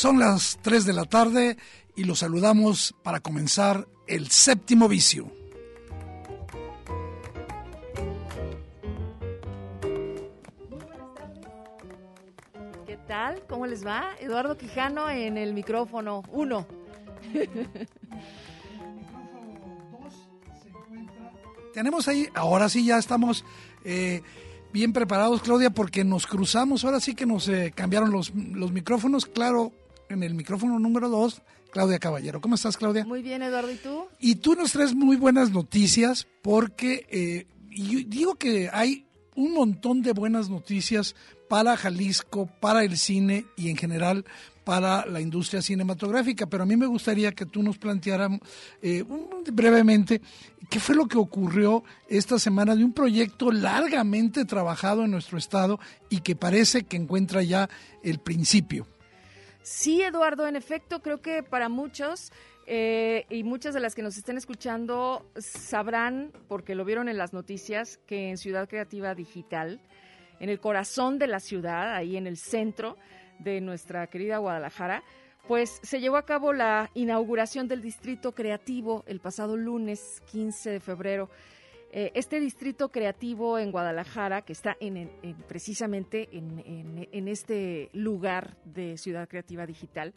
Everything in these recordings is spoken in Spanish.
Son las 3 de la tarde y los saludamos para comenzar el séptimo vicio. ¿Qué tal? ¿Cómo les va? Eduardo Quijano en el micrófono 1. Tenemos ahí, ahora sí ya estamos eh, bien preparados, Claudia, porque nos cruzamos, ahora sí que nos eh, cambiaron los, los micrófonos, claro, en el micrófono número 2, Claudia Caballero. ¿Cómo estás, Claudia? Muy bien, Eduardo, ¿y tú? Y tú nos traes muy buenas noticias porque eh, yo digo que hay un montón de buenas noticias para Jalisco, para el cine y en general para la industria cinematográfica, pero a mí me gustaría que tú nos plantearas eh, brevemente qué fue lo que ocurrió esta semana de un proyecto largamente trabajado en nuestro estado y que parece que encuentra ya el principio. Sí, Eduardo, en efecto, creo que para muchos eh, y muchas de las que nos estén escuchando sabrán, porque lo vieron en las noticias, que en Ciudad Creativa Digital, en el corazón de la ciudad, ahí en el centro de nuestra querida Guadalajara, pues se llevó a cabo la inauguración del Distrito Creativo el pasado lunes 15 de febrero. Eh, este distrito creativo en Guadalajara, que está en, precisamente en, este lugar de Ciudad Creativa Digital,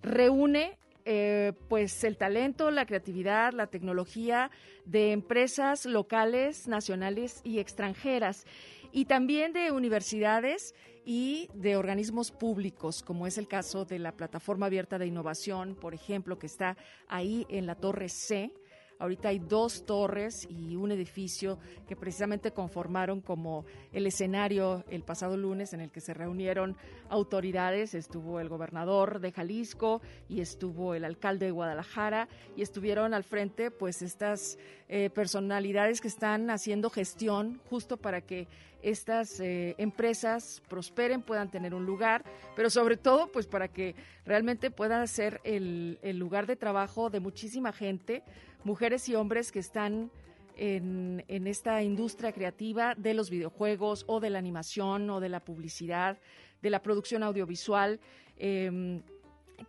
reúne eh, pues el talento, la creatividad, la tecnología de empresas locales, nacionales y extranjeras, y también de universidades y de organismos públicos, como es el caso de la Plataforma Abierta de Innovación, por ejemplo, que está ahí en la Torre C Ahorita hay dos torres y un edificio que precisamente conformaron como el escenario el pasado lunes en el que se reunieron autoridades. Estuvo el gobernador de Jalisco y estuvo el alcalde de Guadalajara y estuvieron al frente pues estas eh, personalidades que están haciendo gestión justo para que estas eh, empresas prosperen, puedan tener un lugar, pero sobre todo pues para que realmente puedan ser el, el lugar de trabajo de muchísima gente, mujeres y hombres que están en, en, esta industria creativa de los videojuegos o de la animación o de la publicidad, de la producción audiovisual. Em,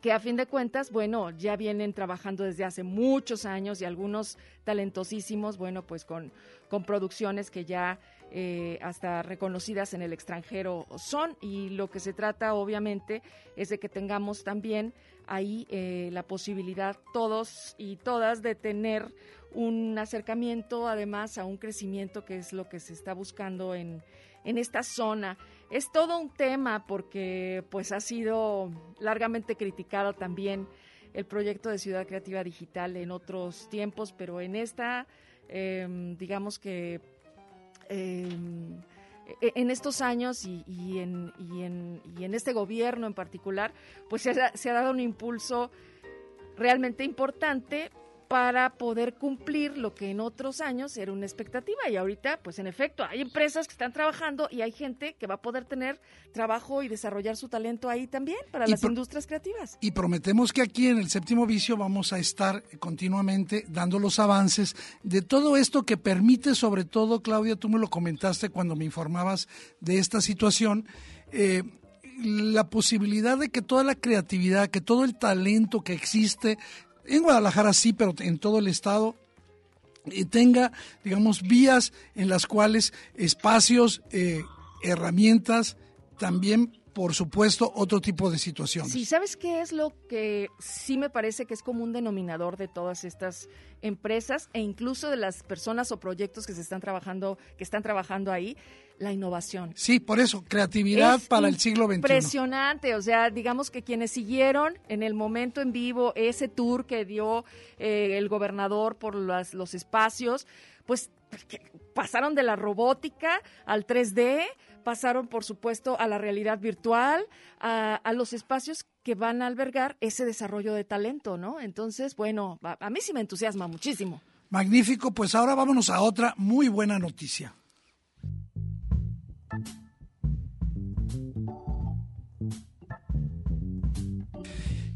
que a fin de cuentas, bueno, ya vienen trabajando desde hace muchos años y algunos talentosísimos, bueno, pues con, con producciones que ya eh, hasta reconocidas en el extranjero son y lo que se trata obviamente es de que tengamos también ahí eh, la posibilidad todos y todas de tener un acercamiento además a un crecimiento que es lo que se está buscando en, en esta zona. Es todo un tema porque pues ha sido largamente criticado también el proyecto de Ciudad Creativa Digital en otros tiempos, pero en esta, em, digamos que Em, e, en estos años y, en, y, en, y, en, este gobierno en particular, pues se ha, se ha dado un impulso realmente importante para poder cumplir lo que en otros años era una expectativa. Y ahorita, pues en efecto, hay empresas que están trabajando y hay gente que va a poder tener trabajo y desarrollar su talento ahí también para las industrias creativas. Y prometemos que aquí en el séptimo vicio vamos a estar continuamente dando los avances de todo esto que permite, sobre todo, Claudia, tú me lo comentaste cuando me informabas de esta situación. Eh, la posibilidad de que toda la creatividad, que todo el talento que existe en Guadalajara sí, pero en todo el estado tenga, digamos, vías en las cuales espacios, eh, herramientas también por supuesto, otro tipo de situaciones. Sí, ¿sabes qué es lo que sí me parece que es como un denominador de todas estas empresas e incluso de las personas o proyectos que se están trabajando, que están trabajando ahí? La innovación. Sí, por eso, creatividad para el siglo XXI. Impresionante, o sea, digamos que quienes siguieron en el momento en vivo ese tour que dio eh, el gobernador por las, los espacios, pues pasaron de la robótica al 3D, pasaron, por supuesto, a la realidad virtual, a, los espacios que van a albergar ese desarrollo de talento, ¿no? Entonces, bueno, a, mí sí me entusiasma muchísimo. Magnífico, pues ahora vámonos a otra muy buena noticia.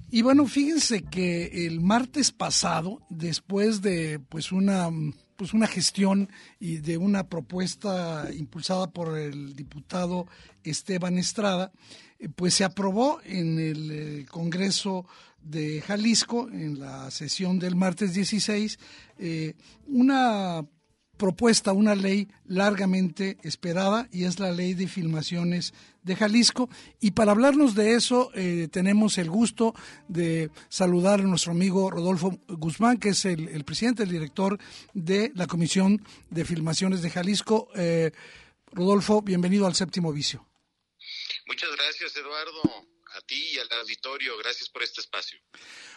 Y bueno, fíjense que el martes pasado, después de pues una pues una gestión y de una propuesta impulsada por el diputado Esteban Estrada, eh, pues se aprobó en el eh, Congreso de Jalisco, en la sesión del martes 16, eh, una propuesta, una ley largamente esperada y es la ley de filmaciones de Jalisco. Y para hablarnos de eso, eh, tenemos el gusto de saludar a nuestro amigo Rodolfo Guzmán, que es el, presidente, el director de la Comisión de Filmaciones de Jalisco. Eh, Rodolfo, bienvenido al séptimo vicio. Muchas gracias, Eduardo. A ti y al auditorio, gracias por este espacio.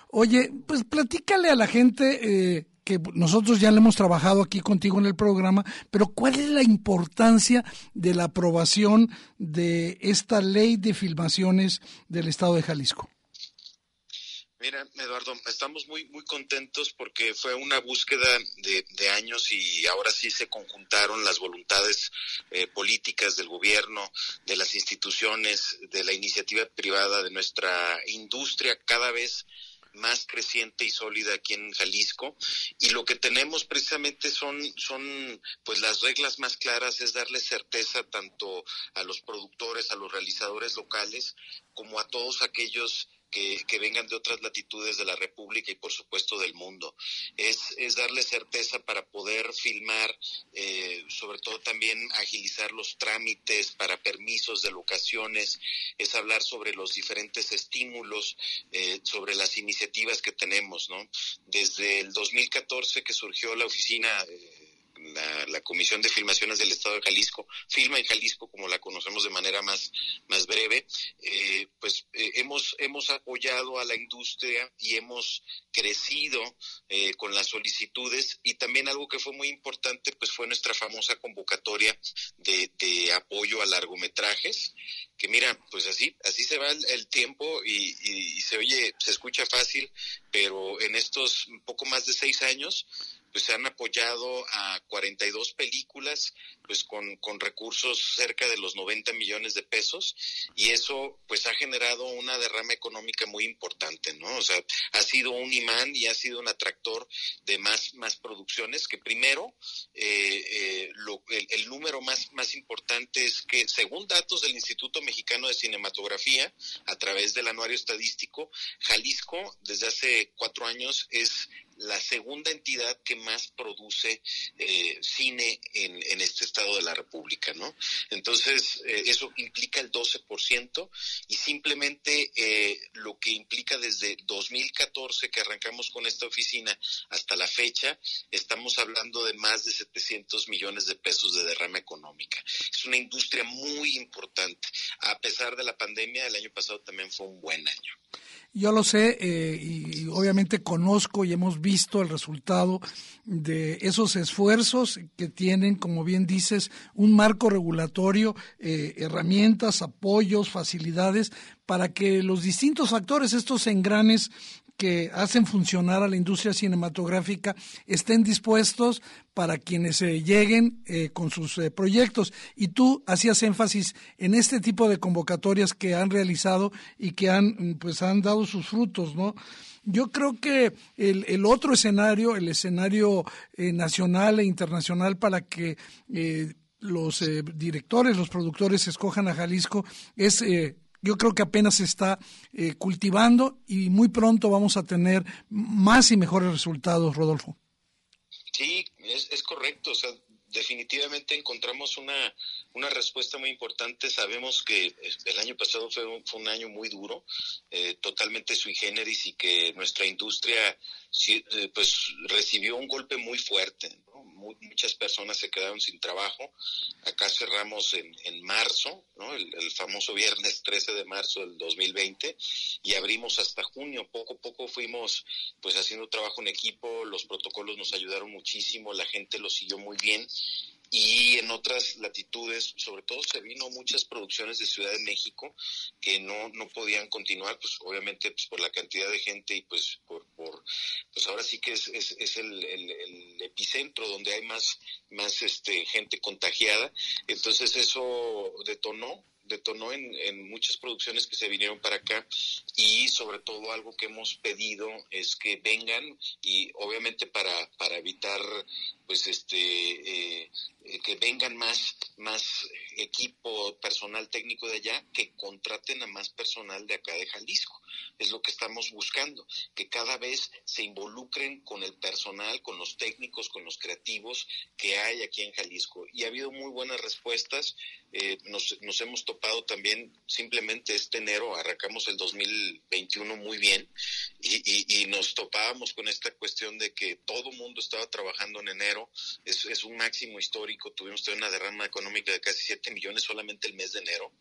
Oye, pues platícale a la gente eh, que nosotros ya le hemos trabajado aquí contigo en el programa, pero ¿cuál es la importancia de la aprobación de esta ley de filmaciones del Estado de Jalisco? Mira, Eduardo, estamos muy muy contentos porque fue una búsqueda de, años y ahora sí se conjuntaron las voluntades eh, políticas del gobierno, de las instituciones, de la iniciativa privada, de nuestra industria cada vez más creciente y sólida aquí en Jalisco. Y lo que tenemos precisamente son son pues las reglas más claras es darle certeza tanto a los productores, a los realizadores locales como a todos aquellos que, vengan de otras latitudes de la República y por supuesto del mundo. Es, es darle certeza para poder filmar, eh, sobre todo también agilizar los trámites para permisos de locaciones, es hablar sobre los diferentes estímulos, eh, sobre las iniciativas que tenemos, ¿no? Desde el 2014 que surgió la oficina. Eh, la, Comisión de Filmaciones del Estado de Jalisco, Filma en Jalisco, como la conocemos de manera más, más breve, eh, pues eh, hemos, hemos apoyado a la industria y hemos crecido eh, con las solicitudes y también algo que fue muy importante, pues fue nuestra famosa convocatoria de, de apoyo a largometrajes, que mira, pues así, así se va el, tiempo y, y se oye, se escucha fácil, pero en estos poco más de seis años, pues se han apoyado a 42 películas, pues con, con recursos cerca de los 90 millones de pesos y eso pues ha generado una derrama económica muy importante, ¿no? O sea, ha sido un imán y ha sido un atractor de más, más producciones que primero, eh, eh, lo, el, el, número más, más importante es que según datos del Instituto Mexicano de Cinematografía, a través del anuario estadístico, Jalisco desde hace cuatro años es la segunda entidad que más produce eh, cine en, en, este estado de la República, ¿no? Entonces, eh, eso implica el 12% y simplemente eh, lo que implica desde 2014 que arrancamos con esta oficina hasta la fecha, estamos hablando de más de 700 millones de pesos de derrama económica. Una industria muy importante. A pesar de la pandemia, el año pasado también fue un buen año. Yo lo sé eh, y, obviamente conozco y hemos visto el resultado de esos esfuerzos que tienen, como bien dices, un marco regulatorio, eh, herramientas, apoyos, facilidades para que los distintos actores, estos engranes que hacen funcionar a la industria cinematográfica estén dispuestos para quienes eh, lleguen eh, con sus eh, proyectos. Y tú hacías énfasis en este tipo de convocatorias que han realizado y que han, mm, pues, han dado sus frutos, ¿no? Yo creo que el, el otro escenario, el escenario nacional e internacional para que los directores, los productores escojan a Jalisco es yo creo que apenas se está eh, cultivando y muy pronto vamos a tener más y mejores resultados, Rodolfo. Sí, es, correcto. O sea, definitivamente encontramos una, una respuesta muy importante. Sabemos que el año pasado fue un, fue un año muy duro, eh, totalmente sui generis y que nuestra industria eh, pues recibió un golpe muy fuerte. muchas personas se quedaron sin trabajo. Acá cerramos en, en marzo, ¿no? el, el, famoso viernes 13 de marzo del 2020 y abrimos hasta junio. Poco a poco fuimos pues haciendo trabajo en equipo, los protocolos nos ayudaron muchísimo, la gente lo siguió muy bien y en otras latitudes, sobre todo se vino muchas producciones de Ciudad de México que no, no podían continuar, pues obviamente pues, por la cantidad de gente y pues por, por pues ahora sí que es, es, es el, el, el, epicentro donde hay más, más este, gente contagiada, entonces eso detonó detonó en, en, muchas producciones que se vinieron para acá y sobre todo algo que hemos pedido es que vengan y obviamente para, para evitar pues este eh, que vengan más más equipo personal técnico de allá que contraten a más personal de acá de Jalisco es lo que estamos buscando que cada vez se involucren con el personal con los técnicos con los creativos que hay aquí en Jalisco. Y ha habido muy buenas respuestas. Eh, nos, nos hemos topado también simplemente este enero arrancamos el 2021 muy bien y, nos topábamos con esta cuestión de que todo mundo estaba trabajando en enero. Es, un máximo histórico. Tuvimos una derrama económica de casi 7 millones solamente el mes de enero.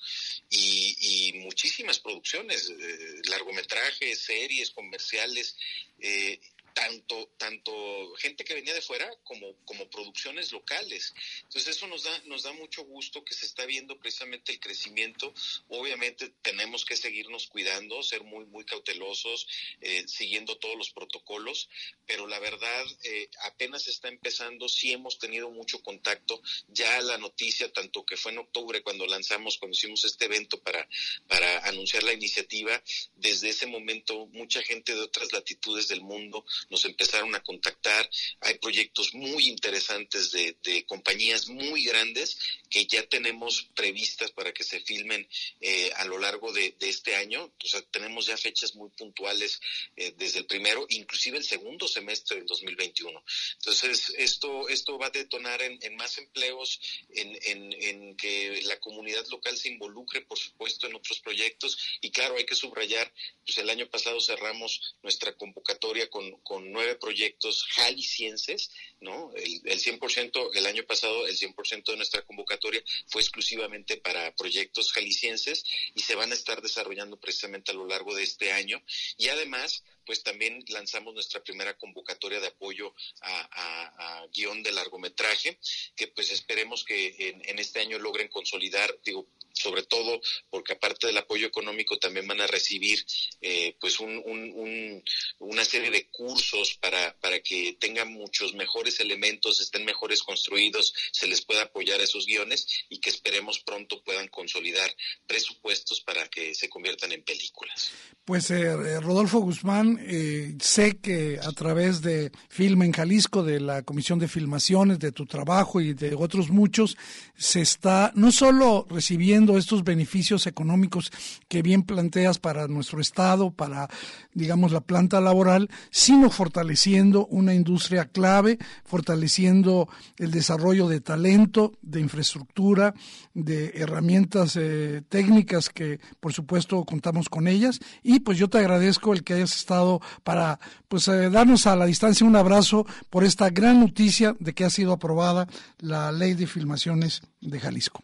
Y, y muchísimas producciones, eh, largometrajes, series, comerciales. Eh, tanto, tanto gente que venía de fuera como, como producciones locales. Entonces eso nos da, nos da mucho gusto que se está viendo precisamente el crecimiento. Obviamente tenemos que seguirnos cuidando, ser muy, muy cautelosos, eh, siguiendo todos los protocolos, pero la verdad eh, apenas está empezando, sí hemos tenido mucho contacto. Ya la noticia, tanto que fue en octubre cuando lanzamos, cuando hicimos este evento para, para anunciar la iniciativa, desde ese momento mucha gente de otras latitudes del mundo nos empezaron a contactar. Hay proyectos muy interesantes de, compañías muy grandes que ya tenemos previstas para que se filmen eh, a lo largo de, este año. O sea, tenemos ya fechas muy puntuales eh, desde el primero, inclusive el segundo semestre del 2021. Entonces, esto, esto va a detonar en, más empleos, en, en, que la comunidad local se involucre, por supuesto, en otros proyectos. Y claro, hay que subrayar, pues el año pasado cerramos nuestra convocatoria con, con con nueve proyectos jaliscienses, ¿no? El, el 100%, el año pasado, el 100% de nuestra convocatoria fue exclusivamente para proyectos jaliscienses y se van a estar desarrollando precisamente a lo largo de este año. Y además, pues también lanzamos nuestra primera convocatoria de apoyo a, guion de largometraje, que pues esperemos que en, en, este año logren consolidar, digo, sobre todo porque aparte del apoyo económico también van a recibir eh, pues un, una serie de cursos para, para que tengan muchos mejores elementos, estén mejores construidos, se les pueda apoyar esos guiones y que esperemos pronto puedan consolidar presupuestos para que se conviertan en películas. Pues eh, Rodolfo Guzmán, eh, sé que a través de Film en Jalisco, de la Comisión de Filmaciones, de tu trabajo y de otros muchos, se está no solo recibiendo estos beneficios económicos que bien planteas para nuestro Estado, para, digamos, la planta laboral, sino fortaleciendo una industria clave, fortaleciendo el desarrollo de talento, de infraestructura, de herramientas eh, técnicas que, por supuesto, contamos con ellas. Y pues yo te agradezco el que hayas estado para, pues, eh, darnos a la distancia un abrazo por esta gran noticia de que ha sido aprobada la ley de filmaciones de Jalisco.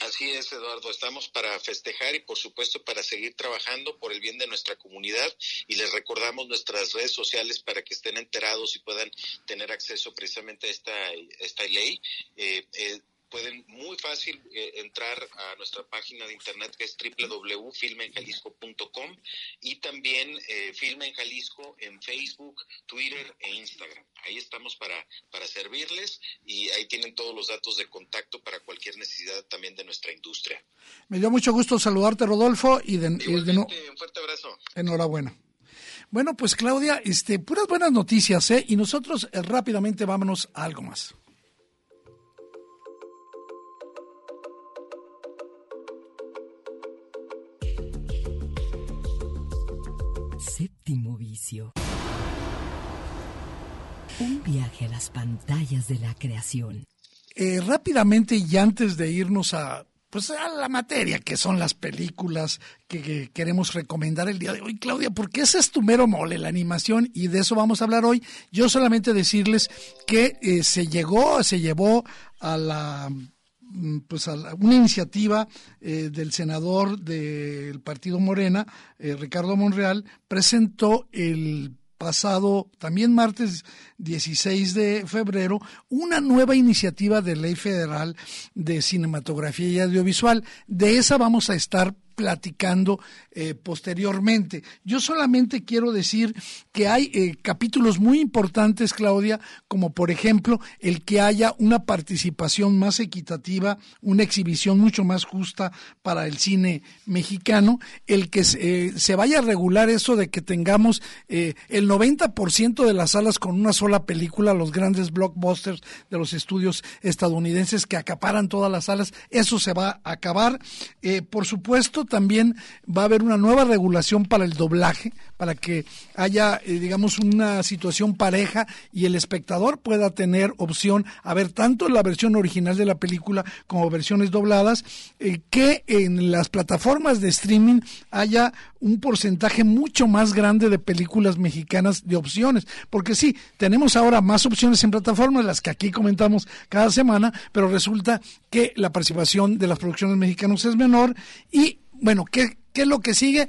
Así es, Eduardo. Estamos para festejar y, por supuesto, para seguir trabajando por el bien de nuestra comunidad. Y les recordamos nuestras redes sociales para que estén enterados y puedan tener acceso precisamente a esta, esta ley. Eh, eh, pueden fácil eh, entrar a nuestra página de internet que es www.filmenjalisco.com y también eh, Filma en Jalisco en Facebook, Twitter e Instagram. Ahí estamos para, para servirles y ahí tienen todos los datos de contacto para cualquier necesidad también de nuestra industria. Me dio mucho gusto saludarte, Rodolfo, y de, y de no... un fuerte abrazo. Enhorabuena. Bueno, pues Claudia, este, puras buenas noticias, ¿eh? Y nosotros eh, rápidamente vámonos a algo más. Un viaje a las pantallas de la creación. eh, rápidamente y antes de irnos a pues a la materia que son las películas que, queremos recomendar el día de hoy, Claudia, porque ese es tu mero mole, la animación, y de eso vamos a hablar hoy. Yo solamente decirles que eh, se llegó, se llevó a la pues a una iniciativa eh, del senador del partido Morena, eh, Ricardo Monreal, presentó el pasado, también martes 16 de febrero, una nueva iniciativa de ley federal de cinematografía y audiovisual. De esa vamos a estar platicando eh, posteriormente. Yo solamente quiero decir que hay eh, capítulos muy importantes, Claudia, como por ejemplo el que haya una participación más equitativa, una exhibición mucho más justa para el cine mexicano, el que se, eh, vaya a regular eso de que tengamos el 90% de las salas con una sola película, los grandes blockbusters de los estudios estadounidenses que acaparan todas las salas, eso se va a acabar. por supuesto, también va a haber una nueva regulación para el doblaje, para que haya, eh, digamos, una situación pareja y el espectador pueda tener opción a ver tanto la versión original de la película como versiones dobladas, eh, que en las plataformas de streaming haya un porcentaje mucho más grande de películas mexicanas de opciones, porque sí, tenemos ahora más opciones en plataformas, las que aquí comentamos cada semana, pero resulta que la participación de las producciones mexicanas es menor y bueno, ¿qué, ¿qué es lo que sigue?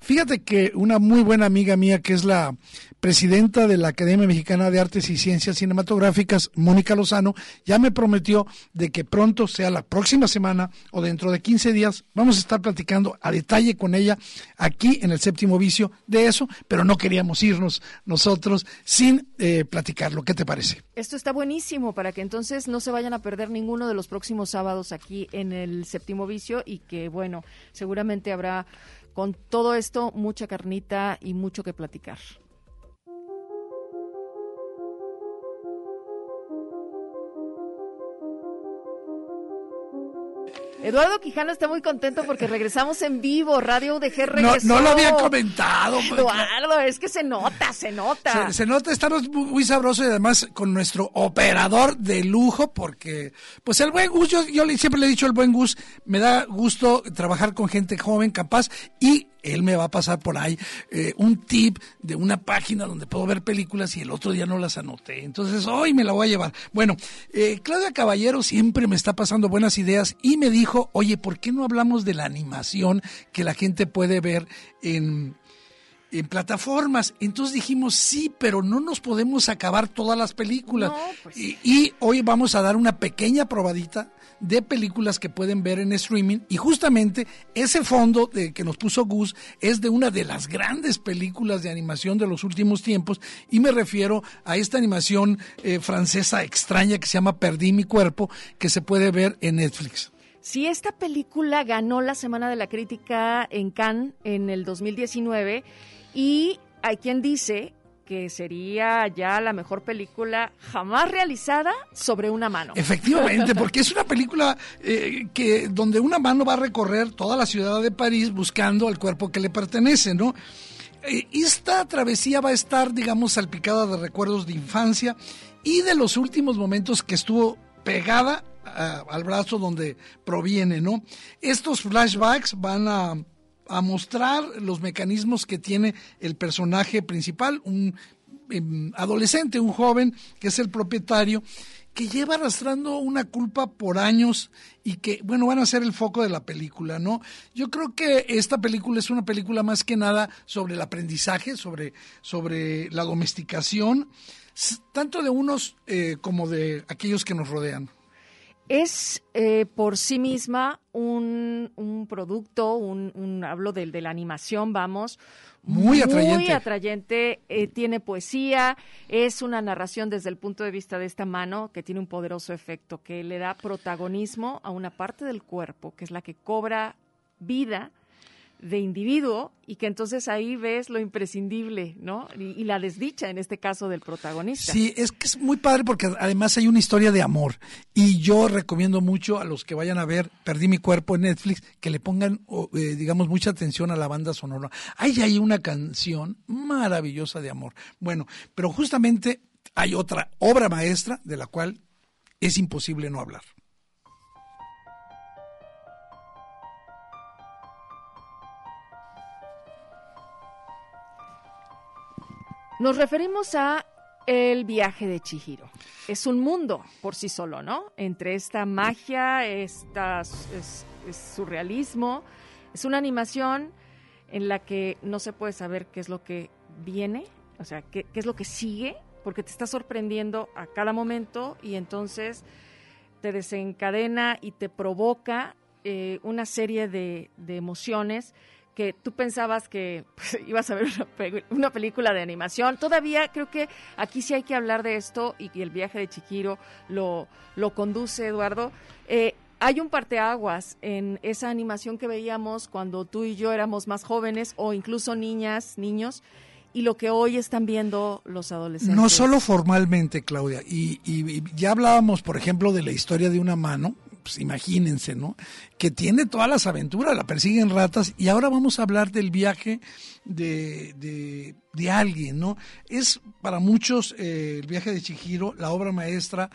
Fíjate que una muy buena amiga mía, que es la presidenta de la Academia Mexicana de Artes y Ciencias Cinematográficas, Mónica Lozano, ya me prometió de que pronto, sea la próxima semana o dentro de 15 días, vamos a estar platicando a detalle con ella aquí en el séptimo vicio de eso, pero no queríamos irnos nosotros sin eh, platicarlo. ¿Qué te parece? Esto está buenísimo para que entonces no se vayan a perder ninguno de los próximos sábados aquí en el séptimo vicio y que, bueno, seguramente habrá con todo esto mucha carnita y mucho que platicar. Eduardo Quijano está muy contento porque regresamos en vivo. Radio UDG regresó. No, no lo había comentado. Eduardo, es que se nota, se nota. Se, nota, estamos muy, sabrosos y además con nuestro operador de lujo porque, pues el buen Gus, yo, yo siempre le he dicho el buen Gus, me da gusto trabajar con gente joven, capaz y él me va a pasar por ahí eh, un tip de una página donde puedo ver películas y el otro día no las anoté. Entonces hoy me la voy a llevar. Bueno, eh, Claudia Caballero siempre me está pasando buenas ideas y me dijo, oye, ¿por qué no hablamos de la animación que la gente puede ver en en plataformas. Entonces dijimos, sí, pero no nos podemos acabar todas las películas. Pues y, y, hoy vamos a dar una pequeña probadita de películas que pueden ver en streaming. Y justamente ese fondo de, que nos puso Gus es de una de las grandes películas de animación de los últimos tiempos. Y me refiero a esta animación eh, francesa extraña que se llama Perdí mi cuerpo que se puede ver en Netflix. Si esta película ganó la Semana de la Crítica en Cannes en el 2019 y hay quien dice que sería ya la mejor película jamás realizada sobre una mano. Efectivamente, porque es una película eh, que donde una mano va a recorrer toda la ciudad de París buscando al cuerpo que le pertenece, ¿no? Eh, esta travesía va a estar, digamos, salpicada de recuerdos de infancia y de los últimos momentos que estuvo pegada al brazo donde proviene, ¿no? Estos flashbacks van a a mostrar los mecanismos que tiene el personaje principal, un em, adolescente, un joven que es el propietario, que lleva arrastrando una culpa por años y que, bueno, van a ser el foco de la película, ¿no? Yo creo que esta película es una película más que nada sobre el aprendizaje, sobre, sobre la domesticación, tanto de unos eh, como de aquellos que nos rodean es eh, por sí misma un, un producto, un, hablo de, de, la animación, vamos. Muy atrayente. Muy atrayente, eh, tiene poesía, es una narración desde el punto de vista de esta mano que tiene un poderoso efecto, que le da protagonismo a una parte del cuerpo, que es la que cobra vida de individuo y que entonces ahí ves lo imprescindible, ¿no? Y, la desdicha en este caso del protagonista. Sí, es que es muy padre porque además hay una historia de amor y yo recomiendo mucho a los que vayan a ver Perdí mi cuerpo en Netflix que le pongan, eh, digamos, mucha atención a la banda sonora. Hay ahí una canción maravillosa de amor. Bueno, pero justamente hay otra obra maestra de la cual es imposible no hablar. Nos referimos a el viaje de Chihiro. Es un mundo por sí solo, ¿no? Entre esta magia, esta, es, surrealismo, es una animación en la que no se puede saber qué es lo que viene, o sea, qué, es lo que sigue, porque te está sorprendiendo a cada momento y entonces te desencadena y te provoca eh, una serie de, de emociones que tú pensabas que pues, ibas a ver una, película de animación. Todavía creo que aquí sí hay que hablar de esto y, el viaje de Chiquiro lo, lo conduce Eduardo. Eh, hay un parteaguas en esa animación que veíamos cuando tú y yo éramos más jóvenes o incluso niñas, niños, y lo que hoy están viendo los adolescentes. No solo formalmente, Claudia, y, y, ya hablábamos, por ejemplo, de la historia de una mano, pues imagínense, ¿no? Que tiene todas las aventuras, la persiguen ratas y ahora vamos a hablar del viaje de, de, alguien, ¿no? Es para muchos eh, el viaje de Chihiro la obra maestra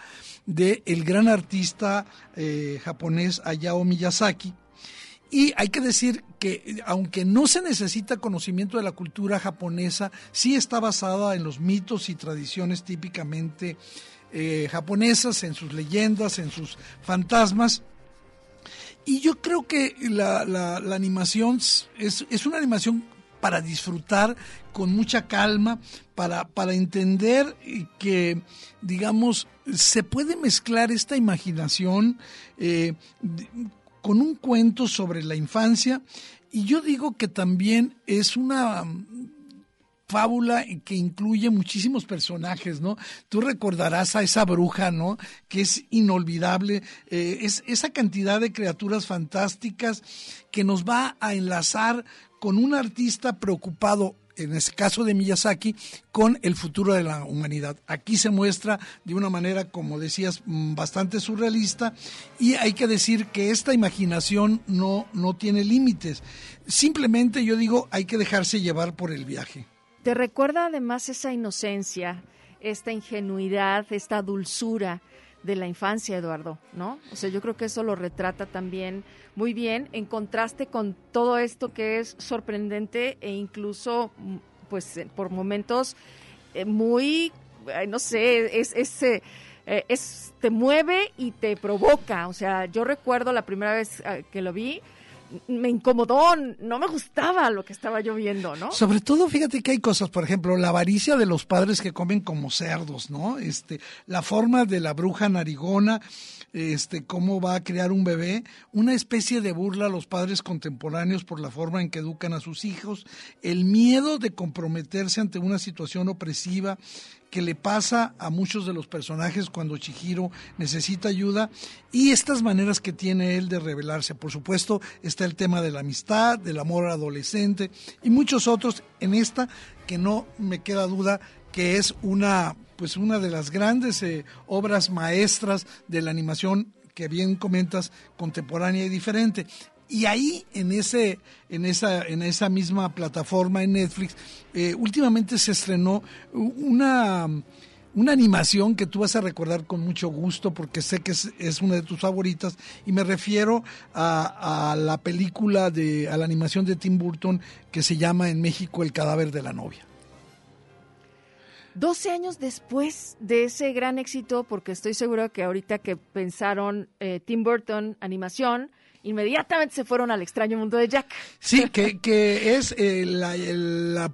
del el gran artista eh, japonés Hayao Miyazaki. Y hay que decir que aunque no se necesita conocimiento de la cultura japonesa, sí está basada en los mitos y tradiciones típicamente eh, japonesas, en sus leyendas, en sus fantasmas. Y yo creo que la, animación es, es, una animación para disfrutar con mucha calma, para, para entender que, digamos, se puede mezclar esta imaginación eh, con un cuento sobre la infancia. Y yo digo que también es una fábula que incluye muchísimos personajes, ¿no? Tú recordarás a esa bruja, ¿no? Que es inolvidable, eh, es esa cantidad de criaturas fantásticas que nos va a enlazar con un artista preocupado en este caso de Miyazaki, con el futuro de la humanidad. Aquí se muestra de una manera, como decías, mm, bastante surrealista y hay que decir que esta imaginación no, no tiene límites. Simplemente yo digo, hay que dejarse llevar por el viaje. Te recuerda además esa inocencia, esta ingenuidad, esta dulzura de la infancia, Eduardo, ¿no? O sea, yo creo que eso lo retrata también muy bien en contraste con todo esto que es sorprendente e incluso, pues, eh, por momentos eh, muy, no sé, es, es, eh, es, te mueve y te provoca. O sea, yo recuerdo la primera vez que lo vi, me incomodó, no me gustaba lo que estaba yo viendo, ¿no? Sobre todo, fíjate que hay cosas, por ejemplo, la avaricia de los padres que comen como cerdos, ¿no? Este, la forma de la bruja narigona, este, cómo va a crear un bebé, una especie de burla a los padres contemporáneos por la forma en que educan a sus hijos, el miedo de comprometerse ante una situación opresiva, que le pasa a muchos de los personajes cuando Chihiro necesita ayuda y estas maneras que tiene él de revelarse. Por supuesto, está el tema de la amistad, del amor adolescente y muchos otros en esta que no me queda duda que es una pues una de las grandes eh, obras maestras de la animación que bien comentas contemporánea y diferente y ahí en ese en esa en esa misma plataforma en Netflix eh, últimamente se estrenó una una animación que tú vas a recordar con mucho gusto porque sé que es, una de tus favoritas y me refiero a, a, la película de a la animación de Tim Burton que se llama en México El cadáver de la novia. 12 años después de ese gran éxito, porque estoy seguro que ahorita que pensaron eh, Tim Burton animación, inmediatamente se fueron al extraño mundo de Jack. Sí, que, que es eh, la,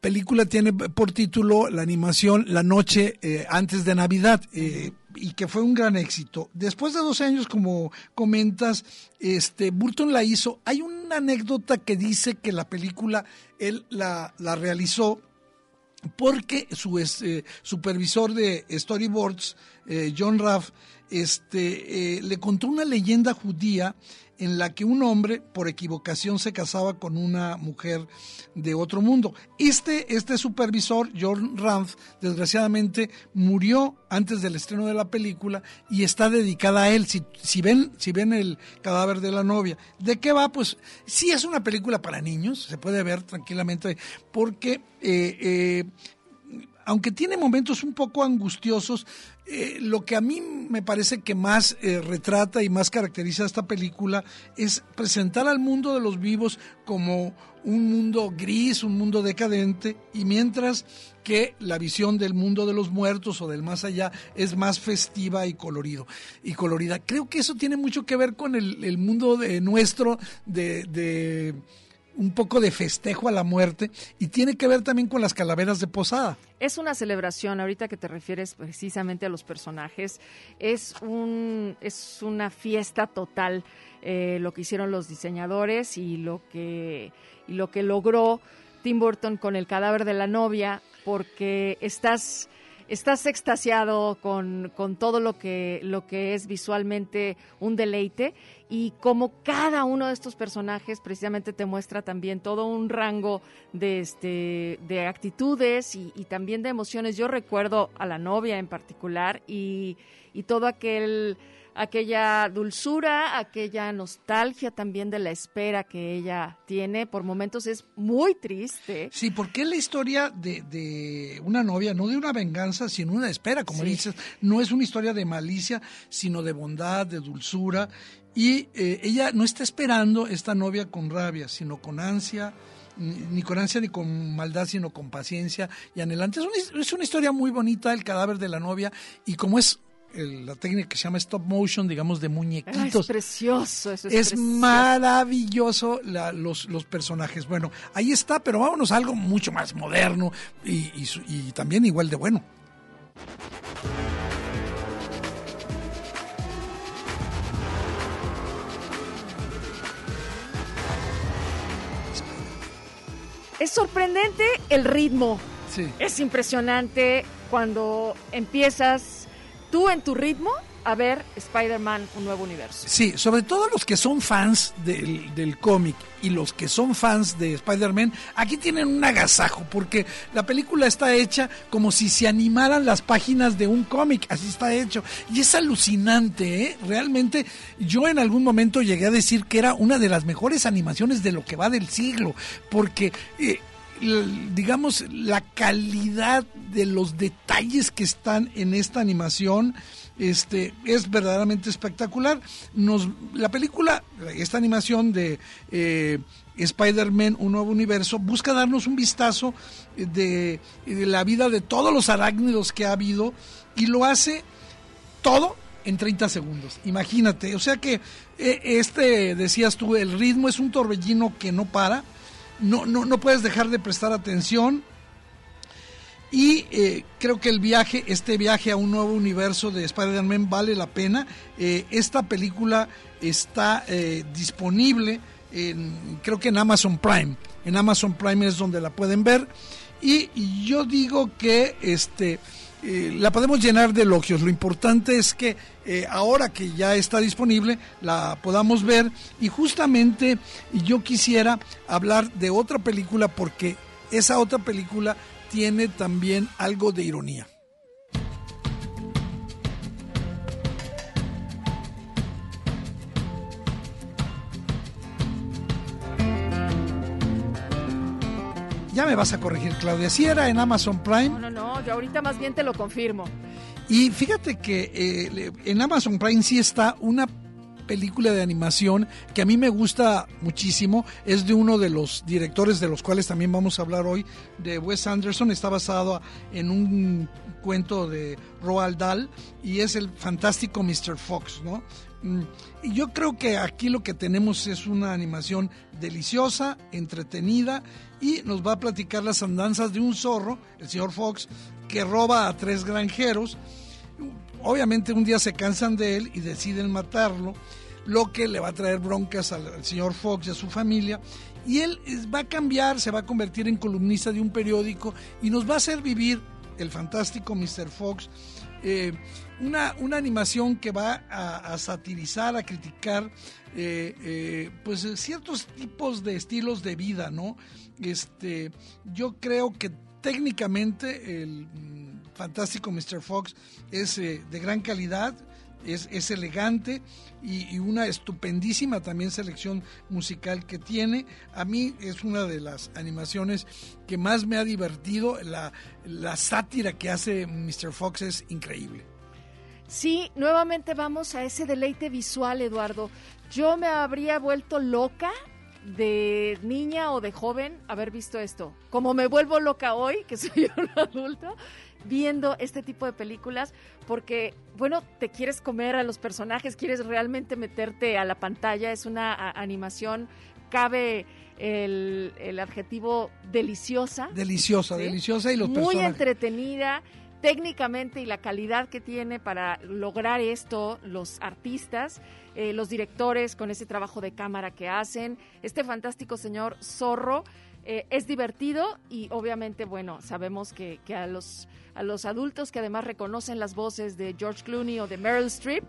película tiene por título la animación La noche eh, antes de Navidad eh, y que fue un gran éxito. Después de 12 años, como comentas, este Burton la hizo. Hay una anécdota que dice que la película él la, la realizó porque su supervisor de storyboards, John Raff, este, le contó una leyenda judía en la que un hombre por equivocación se casaba con una mujer de otro mundo. Este, este supervisor, John Ranth, desgraciadamente murió antes del estreno de la película y está dedicada a él. Si, si, ven, si ven el cadáver de la novia, ¿de qué va? Pues sí es una película para niños, se puede ver tranquilamente, porque eh, eh, aunque tiene momentos un poco angustiosos, eh, lo que a mí me parece que más eh, retrata y más caracteriza esta película es presentar al mundo de los vivos como un mundo gris, un mundo decadente, y mientras que la visión del mundo de los muertos o del más allá es más festiva y colorido y colorida. Creo que eso tiene mucho que ver con el, mundo de nuestro de un poco de festejo a la muerte y tiene que ver también con las calaveras de posada. Es una celebración, ahorita que te refieres precisamente a los personajes, es, un, es una fiesta total eh, lo que hicieron los diseñadores y lo que, y lo que logró Tim Burton con el cadáver de la novia, porque estás estás extasiado con, con, todo lo que, lo que es visualmente un deleite y como cada uno de estos personajes precisamente te muestra también todo un rango de, este, de actitudes y, también de emociones. Yo recuerdo a la novia en particular y, y todo aquel aquella dulzura, aquella nostalgia también de la espera que ella tiene. Por momentos es muy triste. Sí, porque es la historia de, de una novia, no de una venganza, sino una espera, como dices. No es una historia de malicia, sino de bondad, de dulzura. Y eh, ella no está esperando esta novia con rabia, sino con ansia, ni, con ansia ni con maldad, sino con paciencia y anhelante. Es una, es una historia muy bonita, el cadáver de la novia, y como es la técnica que se llama stop motion, digamos, de muñequitos. es precioso, eso es, maravilloso los, los personajes. Bueno, ahí está, pero vámonos a algo mucho más moderno y, y también igual de bueno. Es sorprendente el ritmo. Sí. Es impresionante cuando empiezas tú en tu ritmo a ver Spider-Man, un nuevo universo. Sí, sobre todo los que son fans del, del cómic y los que son fans de Spider-Man, aquí tienen un agasajo, porque la película está hecha como si se animaran las páginas de un cómic, así está hecho. Y es alucinante, ¿eh? Realmente yo en algún momento llegué a decir que era una de las mejores animaciones de lo que va del siglo, porque... Eh, digamos, la calidad de los detalles que están en esta animación este, es verdaderamente espectacular. Nos, la película, esta animación de eh, Spider-Man, un nuevo universo, busca darnos un vistazo de, de la vida de todos los arácnidos que ha habido y lo hace todo en 30 segundos. Imagínate, o sea que eh, este, decías tú, el ritmo es un torbellino que no para no, no, no puedes dejar de prestar atención. Y eh, creo que el viaje, este viaje a un nuevo universo de Spider-Man vale la pena. Eh, esta película está eh, disponible, en, creo que en Amazon Prime. En Amazon Prime es donde la pueden ver. Y, y yo digo que este, eh, la podemos llenar de elogios. Lo importante es que eh, ahora que ya está disponible, la podamos ver. Y justamente yo quisiera hablar de otra película porque esa otra película tiene también algo de ironía. Ya me vas a corregir, Claudia. Si era en Amazon Prime. No, no, no, yo ahorita más bien te lo confirmo. Y fíjate que eh, en Amazon Prime sí está una película de animación que a mí me gusta muchísimo. Es de uno de los directores de los cuales también vamos a hablar hoy, de Wes Anderson. Está basado en un cuento de Roald Dahl y es el fantástico Mr. Fox, ¿no? Mm, y yo creo que aquí lo que tenemos es una animación deliciosa, entretenida y nos va a platicar las andanzas de un zorro, el señor Fox, que roba a tres granjeros. Obviamente un día se cansan de él y deciden matarlo, lo que le va a traer broncas al, señor Fox y a su familia. Y él va a cambiar, se va a convertir en columnista de un periódico y nos va a hacer vivir el fantástico Mr. Fox. Eh, una, una, animación que va a, satirizar, a criticar eh, eh, pues ciertos tipos de estilos de vida, ¿no? Este, yo creo que técnicamente el mm, fantástico Mr. Fox es eh, de gran calidad, es, es elegante y, una estupendísima también selección musical que tiene. A mí es una de las animaciones que más me ha divertido. La, la sátira que hace Mr. Fox es increíble. Sí, nuevamente vamos a ese deleite visual, Eduardo. Yo me habría vuelto loca de niña o de joven haber visto esto. Como me vuelvo loca hoy, que soy un adulto, viendo este tipo de películas, porque, bueno, te quieres comer a los personajes, quieres realmente meterte a la pantalla, es una animación, cabe el, adjetivo deliciosa. Deliciosa, deliciosa y los Muy entretenida técnicamente y la calidad que tiene para lograr esto los artistas, eh, los directores con ese trabajo de cámara que hacen, este fantástico señor Zorro. Eh, es divertido y obviamente, bueno, sabemos que, que a, los, a los adultos que además reconocen las voces de George Clooney o de Meryl Streep,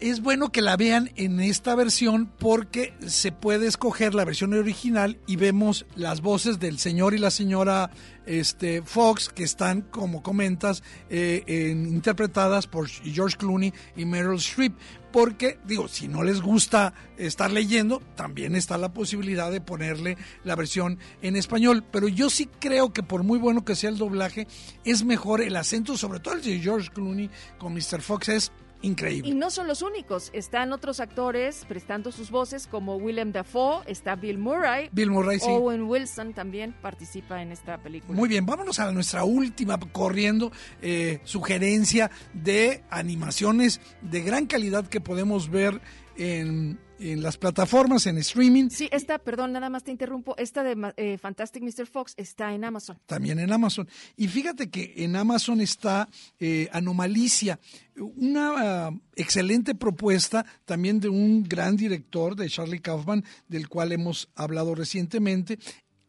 es bueno que la vean en esta versión porque se puede escoger la versión original y vemos las voces del señor y la señora este, Fox que están, como comentas, eh, interpretadas por George Clooney y Meryl Streep. Porque, digo, si no les gusta estar leyendo, también está la posibilidad de ponerle la versión en español. Pero yo sí creo que por muy bueno que sea el doblaje, es mejor el acento, sobre todo el de George Clooney con Mr. Fox, es Increíble. Y no son los únicos, están otros actores prestando sus voces como Willem Dafoe, está Bill Murray. Bill Murray, sí. Owen Wilson también participa en esta película. Muy bien, vámonos a nuestra última corriendo eh, sugerencia de animaciones de gran calidad que podemos ver en en las plataformas, en streaming. Sí, esta, perdón, nada más te interrumpo, esta de eh, Fantastic Mr. Fox está en Amazon. También en Amazon. Y fíjate que en Amazon está eh, Anomalicia, una ah, excelente propuesta también de un gran director, de Charlie Kaufman, del cual hemos hablado recientemente,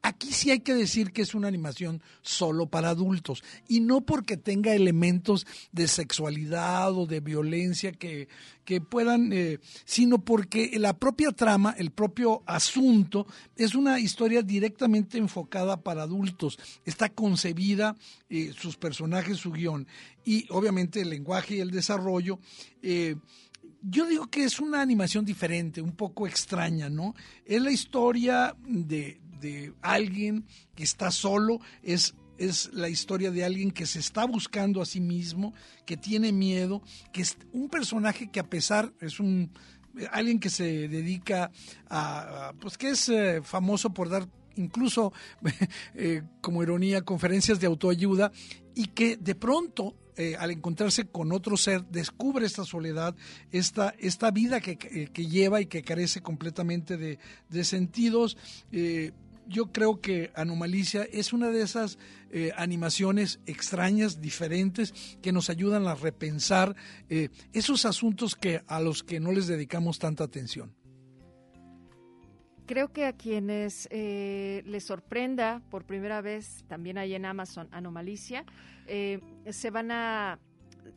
Aquí sí hay que decir que es una animación solo para adultos y no porque tenga elementos de sexualidad o de violencia que, que puedan, eh, sino porque la propia trama, el propio asunto es una historia directamente enfocada para adultos. Está concebida, eh, sus personajes, su guion y obviamente el lenguaje y el desarrollo. Eh, yo digo que es una animación diferente, un poco extraña, ¿no? Es la historia de, de alguien que está solo, es, es la historia de alguien que se está buscando a sí mismo, que tiene miedo, que es un personaje que a pesar es un alguien que se dedica a, pues que es eh, famoso por dar incluso eh, como ironía conferencias de autoayuda y que de pronto eh, al encontrarse con otro ser, descubre esta soledad, esta, esta vida que, que, lleva y que carece completamente de, de sentidos yo creo que Anomalicia es una de esas eh, animaciones extrañas, diferentes, que nos ayudan a repensar eh, esos asuntos que a los que no les dedicamos tanta atención. Creo que a quienes eh, les sorprenda por primera vez, también hay en Amazon Anomalicia, se van a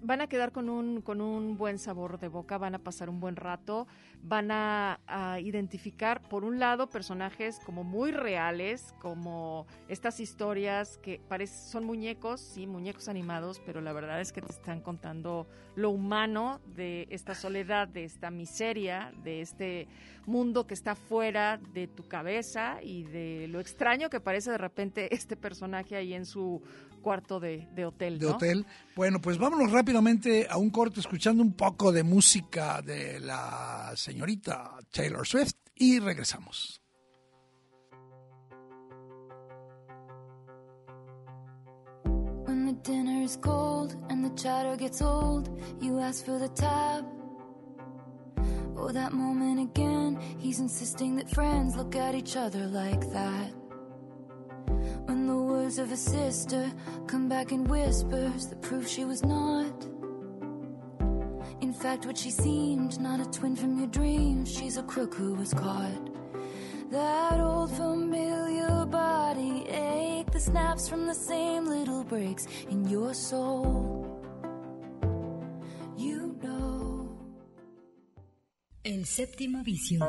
van a quedar con un, con un buen sabor de boca, van a pasar un buen rato, van a, identificar, por un lado, personajes como muy reales, como estas historias que parecen, son muñecos, sí, muñecos animados, pero la verdad es que te están contando lo humano de esta soledad, de esta miseria, de este mundo que está fuera de tu cabeza y de lo extraño que parece de repente este personaje ahí en su cuarto de, hotel. De hotel. Bueno, pues vámonos rápidamente a un corte escuchando un poco de música de la señorita Taylor Swift y regresamos. When the dinner is cold and the chatter gets old, you ask for the tab. Oh, that moment again, he's insisting that friends look at each other like that. When the words of a sister come back in whispers that prove she was not. In fact, what she seemed, not a twin from your dreams, she's a crook who was caught. That old familiar body ache, the snaps from the same little breaks in your soul. You know. El séptimo vicio.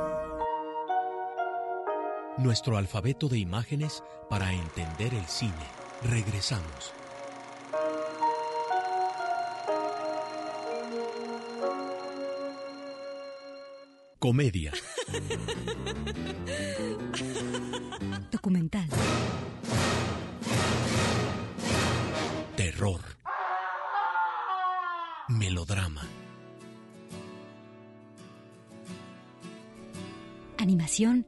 Nuestro alfabeto de imágenes para entender el cine. Regresamos. Comedia. Documental. Terror. Melodrama. Animación.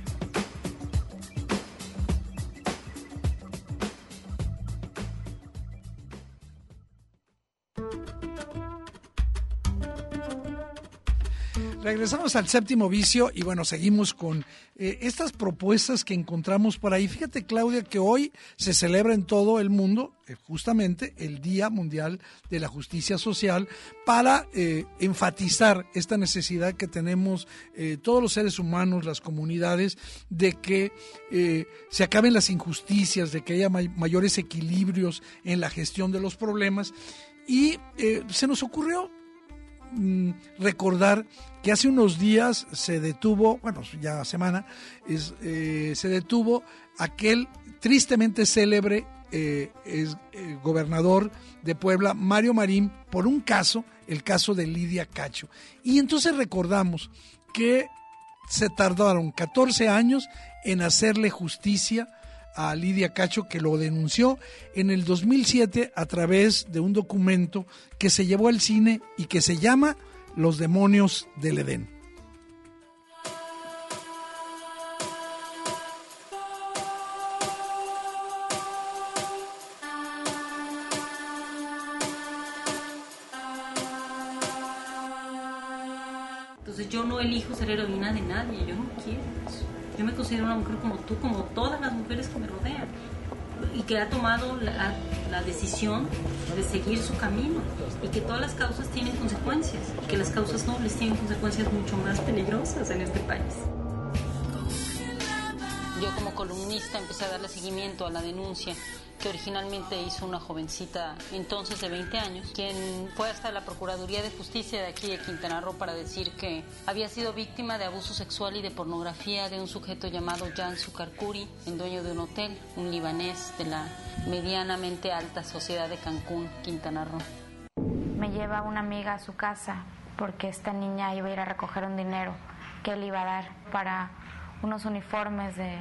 Regresamos al séptimo vicio y bueno, seguimos con eh, estas propuestas que encontramos por ahí. Fíjate, Claudia, que hoy se celebra en todo el mundo eh, justamente el Día Mundial de la Justicia Social para eh, enfatizar esta necesidad que tenemos todos los seres humanos, las comunidades, de que se acaben las injusticias, de que haya mayores equilibrios en la gestión de los problemas. Y se nos ocurrió Mm, recordar que hace unos días se detuvo, bueno, ya semana, eh, se detuvo aquel tristemente célebre eh, eh, gobernador de Puebla, Mario Marín, por un caso, el caso de Lidia Cacho. Y entonces recordamos que se tardaron 14 años en hacerle justicia a Lidia Cacho, que lo denunció en el 2007 a través de un documento que se llevó al cine y que se llama Los demonios del Edén. Entonces yo no elijo ser heroína de nadie. Yo me considero una mujer como tú, como todas las mujeres que me rodean. Y que ha tomado la, la, decisión de seguir su camino. Y que todas las causas tienen consecuencias. Y que las causas nobles tienen consecuencias mucho más peligrosas en este país. Yo como columnista empecé a darle seguimiento a la denuncia que originalmente hizo una jovencita entonces de 20 años, quien fue hasta la Procuraduría de Justicia de aquí de Quintana Roo para decir que había sido víctima de abuso sexual y de pornografía de un sujeto llamado Jan Sukarkuri, el dueño de un hotel, un libanés de la medianamente alta sociedad de Cancún, Quintana Roo. Me lleva una amiga a su casa porque esta niña iba a ir a recoger un dinero que él iba a dar para unos uniformes de,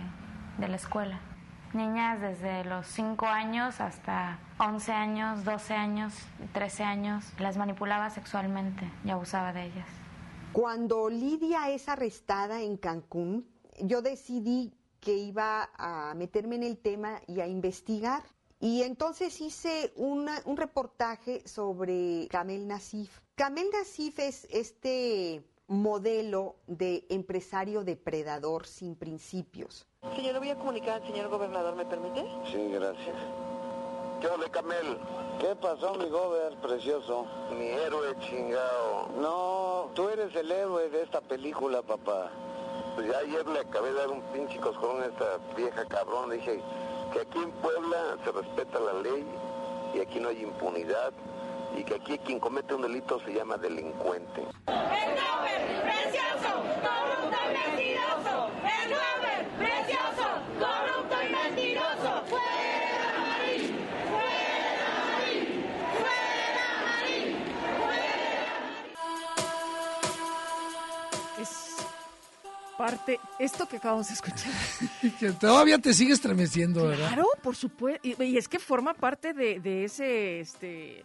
de la escuela niñas desde los 5 años hasta 11 años, 12 años, 13 años. Las manipulaba sexualmente y abusaba de ellas. Cuando Lidia es arrestada en Cancún, yo decidí que iba a meterme en el tema y a investigar. Y entonces hice un reportaje sobre Kamel Nasif. Kamel Nasif es este modelo de empresario depredador sin principios. Señor, le voy a comunicar al señor gobernador, ¿me permite? Sí, gracias. ¿Qué ole, Camel? ¿Qué pasó, mi gober, precioso? Mi héroe chingado. No, tú eres el héroe de esta película, papá. Pues ya ayer le acabé de dar un pinche coscorón a esta vieja cabrón. dije que aquí en Puebla se respeta la ley y aquí no hay impunidad y que aquí quien comete un delito se llama delincuente. ¡El precioso, corrupto y mentiroso! ¡El precioso, corrupto y mentiroso! ¡Fuera Marín! ¡Fuera Marín! ¡Fuera Marín! ¡Fuera Es parte, esto que acabamos de escuchar. que todavía te sigue estremeciendo, ¿verdad? Claro, por supuesto. Y, y, es que forma parte de, de ese, este,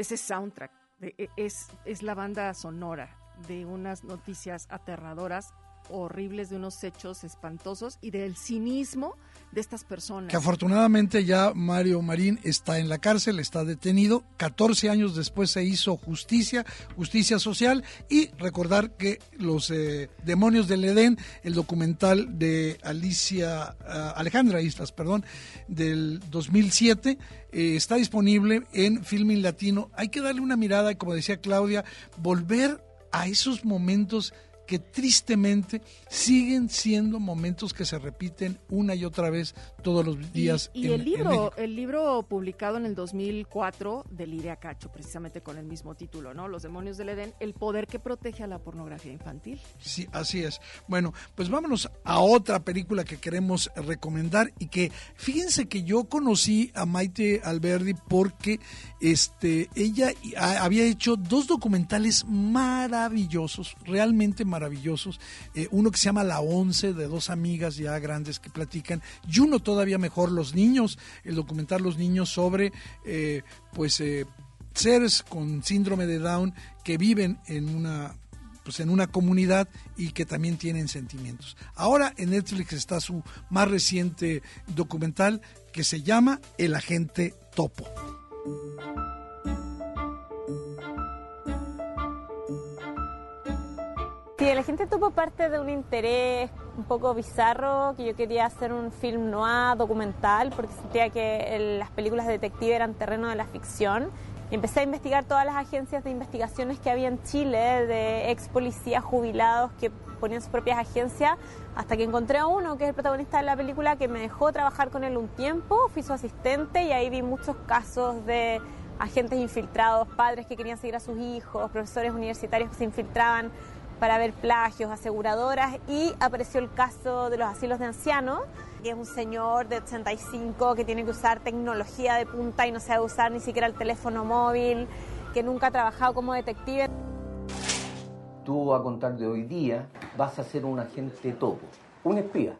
ese soundtrack. De, e, es, es la banda sonora de unas noticias aterradoras, horribles, de unos hechos espantosos y del cinismo de estas personas. Que afortunadamente ya Mario Marín está en la cárcel, está detenido. 14 años después se hizo justicia, justicia social y recordar que los eh, demonios del Edén, el documental de Alicia uh, Alejandra Islas, perdón, del 2007 eh, está disponible en Filming Latino. Hay que darle una mirada como decía Claudia, volver a esos momentos que tristemente siguen siendo momentos que se repiten una y otra vez todos los días. Y, en- el libro, el libro publicado en el 2004 de Lidia Cacho, precisamente con el mismo título, ¿no? Los demonios del Edén, el poder que protege a la pornografía infantil. Sí, así es. Bueno, pues vámonos a otra película que queremos recomendar y que fíjense que yo conocí a Maite Alberdi porque este ella había hecho dos documentales maravillosos, realmente maravillosos. Eh, uno que se llama La Once de dos amigas ya grandes que platican y uno todavía mejor Los Niños, el documental Los Niños sobre eh, pues eh, seres con síndrome de Down que viven en una pues en una comunidad y que también tienen sentimientos. Ahora en Netflix está su más reciente documental que se llama El agente topo. Sí, el agente topo parte de un interés un poco bizarro, que yo quería hacer un film noir documental, porque sentía que el- las películas de detective eran terreno de la ficción. Empecé a investigar todas las agencias de investigaciones que había en Chile, de ex policías jubilados que ponían sus propias agencias, hasta que encontré a uno, que es el protagonista de la película, que me dejó trabajar con él un tiempo, fui su asistente y ahí vi muchos casos de agentes infiltrados, padres que querían seguir a sus hijos, profesores universitarios que se infiltraban para ver plagios, aseguradoras y apareció el caso de los asilos de ancianos, que es un señor de 85 que tiene que usar tecnología de punta y no sabe usar ni siquiera el teléfono móvil, que nunca ha trabajado como detective. Tú a contar de hoy día vas a ser un agente topo, un espía.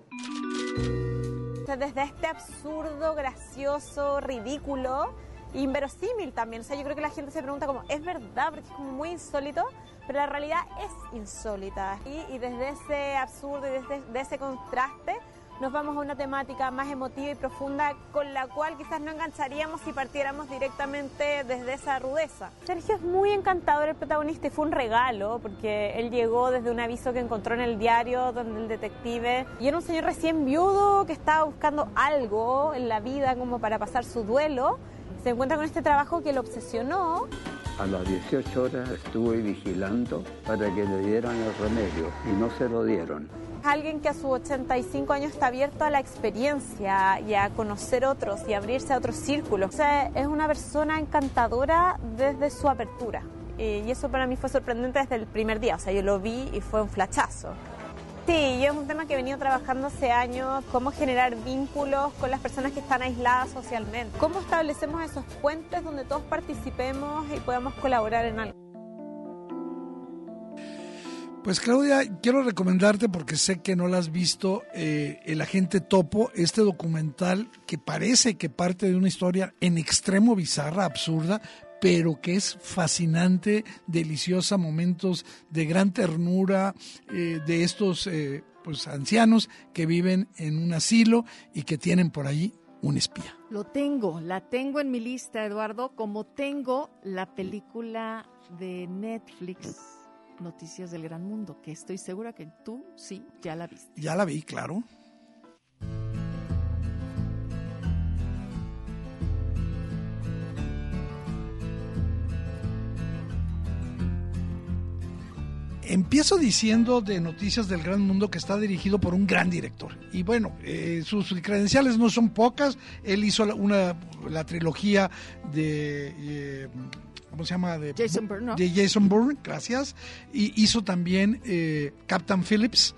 Desde este absurdo, gracioso, ridículo, inverosímil también. O sea, yo creo que la gente se pregunta como, ¿es verdad? Porque es como muy insólito, pero la realidad es insólita. Y, y desde ese absurdo y desde de ese contraste nos vamos a una temática más emotiva y profunda con la cual quizás no engancharíamos si partiéramos directamente desde esa rudeza. Sergio es muy encantador el protagonista y fue un regalo porque él llegó desde un aviso que encontró en el diario donde el detective y era un señor recién viudo que estaba buscando algo en la vida como para pasar su duelo. Se encuentra con este trabajo que lo obsesionó A las 18 horas estuve vigilando para que le dieran el remedio y no se lo dieron. Alguien que a sus 85 años está abierto a la experiencia y a conocer otros y abrirse a otros círculos. O sea, es una persona encantadora desde su apertura. Y eso para mí fue sorprendente desde el primer día. O sea, yo lo vi y fue un flachazo. Sí, y es un tema que he venido trabajando hace años, cómo generar vínculos con las personas que están aisladas socialmente. Cómo establecemos esos puentes donde todos participemos y podamos colaborar en algo. Pues Claudia, quiero recomendarte porque sé que no la has visto, eh, El Agente Topo, este documental que parece que parte de una historia en extremo bizarra, absurda, pero que es fascinante, deliciosa, momentos de gran ternura eh, de estos eh, pues ancianos que viven en un asilo y que tienen por ahí un espía. Lo tengo, la tengo en mi lista, Eduardo, como tengo la película de Netflix, Noticias del Gran Mundo, que estoy segura que tú sí ya la viste. Ya la vi, claro. Empiezo diciendo de Noticias del Gran Mundo que está dirigido por un gran director. Y bueno, eh, sus credenciales no son pocas. Él hizo la, una, la trilogía de... eh, ¿Cómo se llama? De Jason Bourne, ¿no? De Jason Bourne, gracias. Y hizo también eh, Captain Phillips,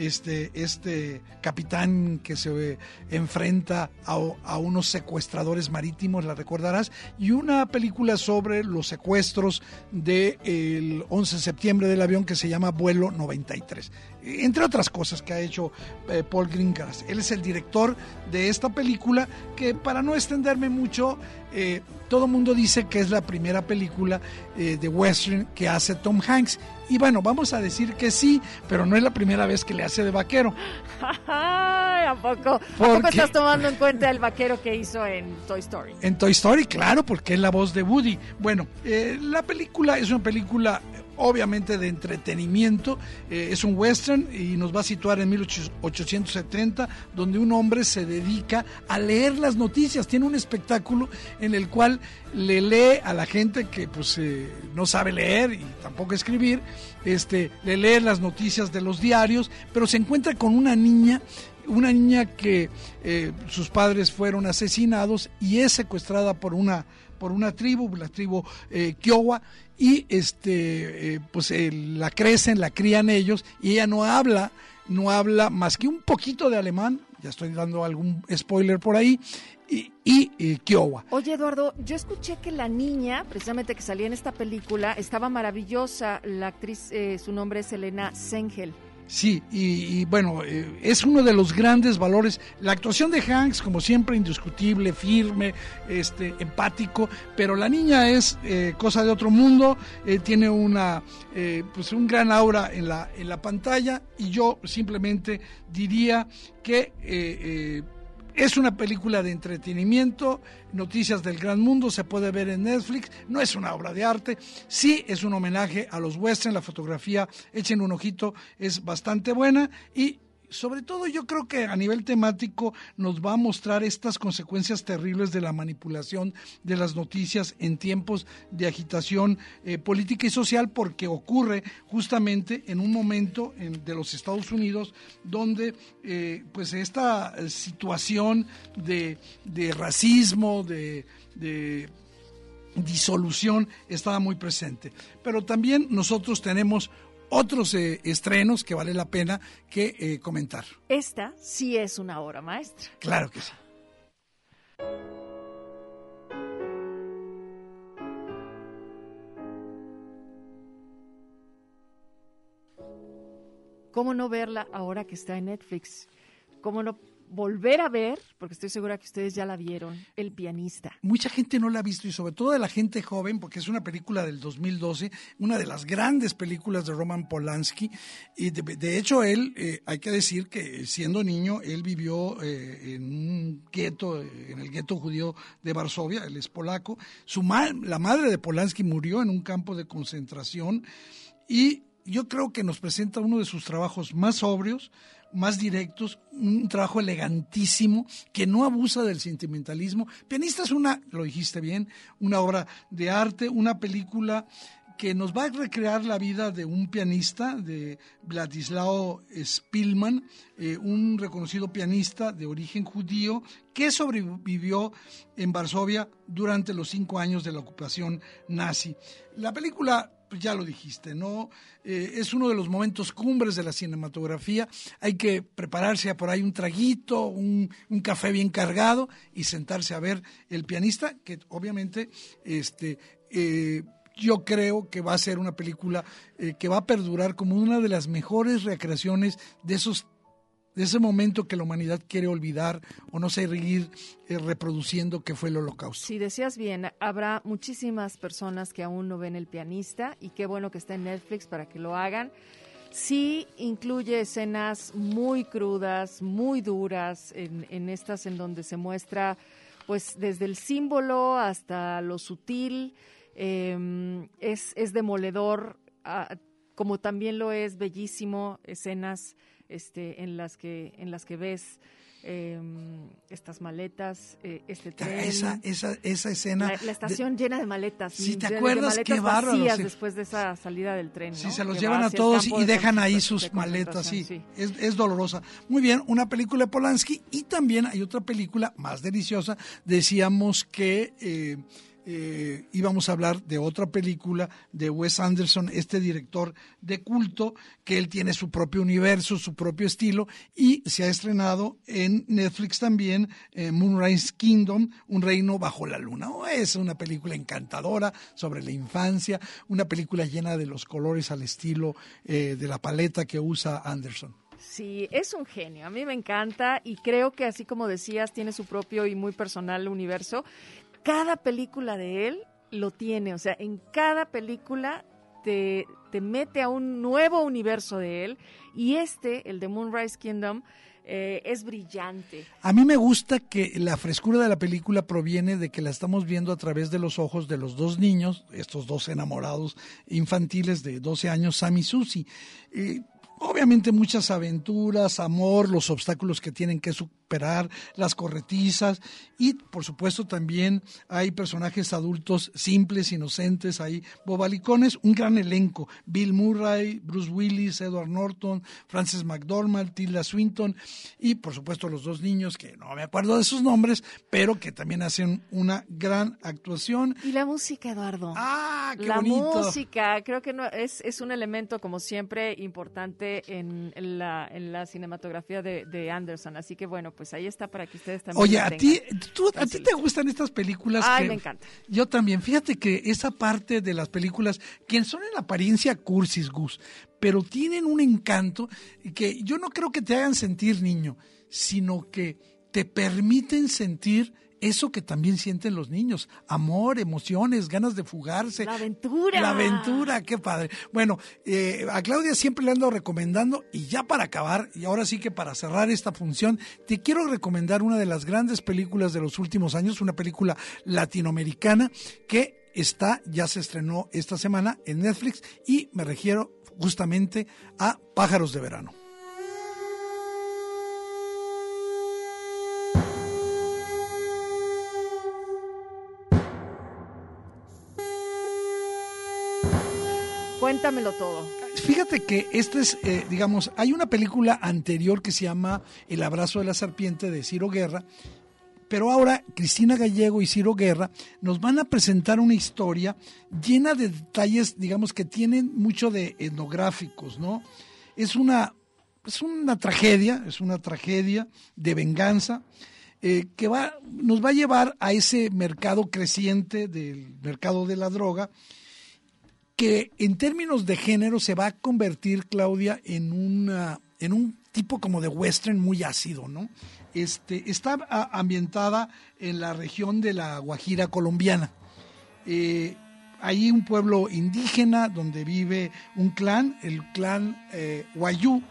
este, este capitán que se enfrenta a, a, unos secuestradores marítimos, la recordarás, y una película sobre los secuestros del 11 de septiembre del avión que se llama Vuelo 93. Entre otras cosas que ha hecho eh, Paul Greengrass. Él es el director de esta película que para no extenderme mucho, eh, todo el mundo dice que es la primera película eh, de western que hace Tom Hanks. Y bueno, vamos a decir que sí, pero no es la primera vez que le hace de vaquero. Ay, ¿A poco, ¿A poco estás tomando en cuenta el vaquero que hizo en Toy Story? En Toy Story, claro, porque es la voz de Woody. Bueno, eh, la película es una película obviamente de entretenimiento, eh, es un western y nos va a situar en 1870, donde un hombre se dedica a leer las noticias, tiene un espectáculo en el cual le lee a la gente que pues eh, no sabe leer y tampoco escribir, este, le lee las noticias de los diarios, pero se encuentra con una niña una niña que eh, sus padres fueron asesinados y es secuestrada por una por una tribu, la tribu eh, Kiowa, y este eh, pues eh, la crecen, la crían ellos, y ella no habla, no habla más que un poquito de alemán, ya estoy dando algún spoiler por ahí, y, y eh, Kiowa. Oye, Eduardo, yo escuché que la niña, precisamente que salía en esta película, estaba maravillosa. La actriz, eh, su nombre es Elena Sengel. Sí, y, y bueno, eh, es uno de los grandes valores. La actuación de Hanks, como siempre, indiscutible, firme, este, empático, pero la niña es eh, cosa de otro mundo, eh, tiene una, eh, pues un gran aura en la, en la pantalla y yo simplemente diría que eh, es una película de entretenimiento, noticias del gran mundo, se puede ver en Netflix, no es una obra de arte, sí es un homenaje a los western, la fotografía, echen un ojito, es bastante buena y sobre todo yo creo que a nivel temático nos va a mostrar estas consecuencias terribles de la manipulación de las noticias en tiempos de agitación eh, política y social porque ocurre justamente en un momento en- de los Estados Unidos donde eh, pues esta eh, situación de, de racismo, de, de disolución estaba muy presente. Pero también nosotros tenemos otros eh, estrenos que vale la pena que eh, comentar. Esta sí es una obra maestra. Claro que sí. ¿Cómo no verla ahora que está en Netflix? ¿Cómo no volver a ver, porque estoy segura que ustedes ya la vieron, El pianista? Mucha gente no la ha visto y sobre todo de la gente joven, porque es una película del 2012, una de las grandes películas de Roman Polanski. Y de, hecho, él, eh, hay que decir que siendo niño, él vivió eh, en un gueto, en el gueto judío de Varsovia, él es polaco. Su ma- la madre de Polanski murió en un campo de concentración y yo creo que nos presenta uno de sus trabajos más sobrios, más directos, un trabajo elegantísimo que no abusa del sentimentalismo. Pianista es una, lo dijiste bien, una obra de arte, una película que nos va a recrear la vida de un pianista, de Vladislao Spilman, eh, un reconocido pianista de origen judío que sobrevivió en Varsovia durante los cinco años de la ocupación nazi. La película ya lo dijiste, ¿no? Eh, es uno de los momentos cumbres de la cinematografía. Hay que prepararse a por ahí un traguito, un, un café bien cargado y sentarse a ver el pianista, que obviamente este, eh, yo creo que va a ser una película eh, que va a perdurar como una de las mejores recreaciones de esos de ese momento que la humanidad quiere olvidar o no seguir eh, reproduciendo que fue el holocausto. Si decías bien, habrá muchísimas personas que aún no ven El pianista y qué bueno que está en Netflix para que lo hagan. Sí incluye escenas muy crudas, muy duras, en, en estas en donde se muestra pues desde el símbolo hasta lo sutil, eh, es, es demoledor, ah, como también lo es bellísimo, escenas este, en, las que, en las que ves eh, estas maletas, eh, este tren. Esa, esa, esa escena. La, la estación llena de maletas. Sí, ¿te de acuerdas? Qué bárbaro, sí. después de esa salida del tren. Sí, ¿no? se los Que llevan va a todos y de dejan ahí sus de maletas, sí. Es, es dolorosa. Muy bien, una película de Polanski y también hay otra película más deliciosa. Decíamos que eh, eh, íbamos a hablar de otra película de Wes Anderson, este director de culto, que él tiene su propio universo, su propio estilo y se ha estrenado en Netflix también eh, Moonrise Kingdom, Un reino bajo la luna. Oh, es una película encantadora sobre la infancia, una película llena de los colores al estilo eh, de la paleta que usa Anderson. Sí, es un genio. A mí me encanta y creo que así como decías, tiene su propio y muy personal universo. Cada película de él lo tiene, o sea, en cada película te, te mete a un nuevo universo de él. Y este, el de Moonrise Kingdom, eh, es brillante. A mí me gusta que la frescura de la película proviene de que la estamos viendo a través de los ojos de los dos niños, estos dos enamorados infantiles de 12 años, Sam y Susie. Eh, obviamente muchas aventuras, amor, los obstáculos que tienen que superar, las corretizas y por supuesto también hay personajes adultos simples, inocentes, hay bobalicones, un gran elenco, Bill Murray, Bruce Willis, Edward Norton, Frances McDormand, Tilda Swinton y por supuesto los dos niños que no me acuerdo de sus nombres, pero que también hacen una gran actuación. Y la música, Eduardo. Ah, qué la bonito. música, creo que no, es, es un elemento como siempre importante en, en la, en la cinematografía de, de Anderson, así que bueno, pues ahí está para que ustedes también. Oye, a ti, tú- a ti te gustan estas películas. Ay, que- me encanta. Yo también. Fíjate que esa parte de las películas, que son en apariencia cursis, Gus, pero tienen un encanto que yo no creo que te hagan sentir niño, sino que te permiten sentir eso que también sienten los niños, amor, emociones, ganas de fugarse. La aventura. La aventura, qué padre. Bueno, eh, a Claudia siempre le ando recomendando, y ya para acabar, y ahora sí que para cerrar esta función, te quiero recomendar una de las grandes películas de los últimos años, una película latinoamericana que está, ya se estrenó esta semana en Netflix, y me refiero justamente a Pájaros de Verano. Cuéntamelo todo. Fíjate que esta es, eh, digamos, hay una película anterior que se llama El abrazo de la serpiente de Ciro Guerra, pero ahora Cristina Gallego y Ciro Guerra nos van a presentar una historia llena de detalles, digamos, que tienen mucho de etnográficos, ¿no? Es una, es una tragedia, es una tragedia de venganza eh, que va, nos va a llevar a ese mercado creciente del mercado de la droga, que en términos de género se va a convertir, Claudia, en, una, en un tipo como de western muy ácido, ¿no? Este, está ambientada en la región de la Guajira colombiana. Eh, hay un pueblo indígena donde vive un clan, el clan eh, Wayú,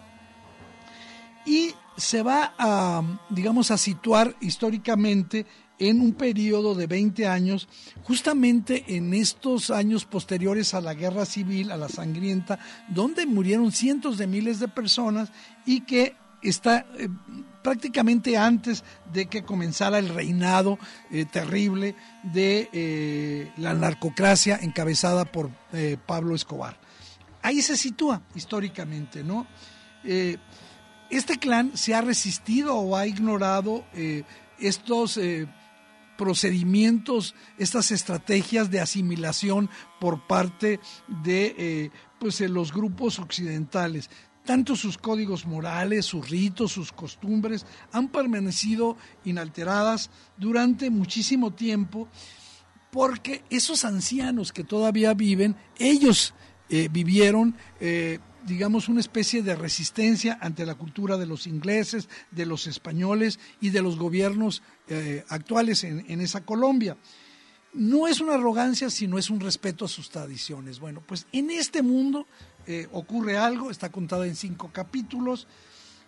y se va a, digamos, a situar históricamente en un periodo de 20 años, justamente en estos años posteriores a la guerra civil, a la sangrienta, donde murieron cientos de miles de personas y que está eh, prácticamente antes de que comenzara el reinado eh, terrible de eh, la narcocracia encabezada por Pablo Escobar. Ahí se sitúa históricamente, ¿no? Este clan se ha resistido o ha ignorado estos procedimientos, estas estrategias de asimilación por parte de eh, pues, eh, los grupos occidentales. Tanto sus códigos morales, sus ritos, sus costumbres han permanecido inalteradas durante muchísimo tiempo porque esos ancianos que todavía viven, ellos eh, vivieron, digamos, una especie de resistencia ante la cultura de los ingleses, de los españoles y de los gobiernos eh, actuales en, en esa Colombia. No es una arrogancia, sino es un respeto a sus tradiciones. Bueno, pues en este mundo eh, ocurre algo, está contada en cinco capítulos.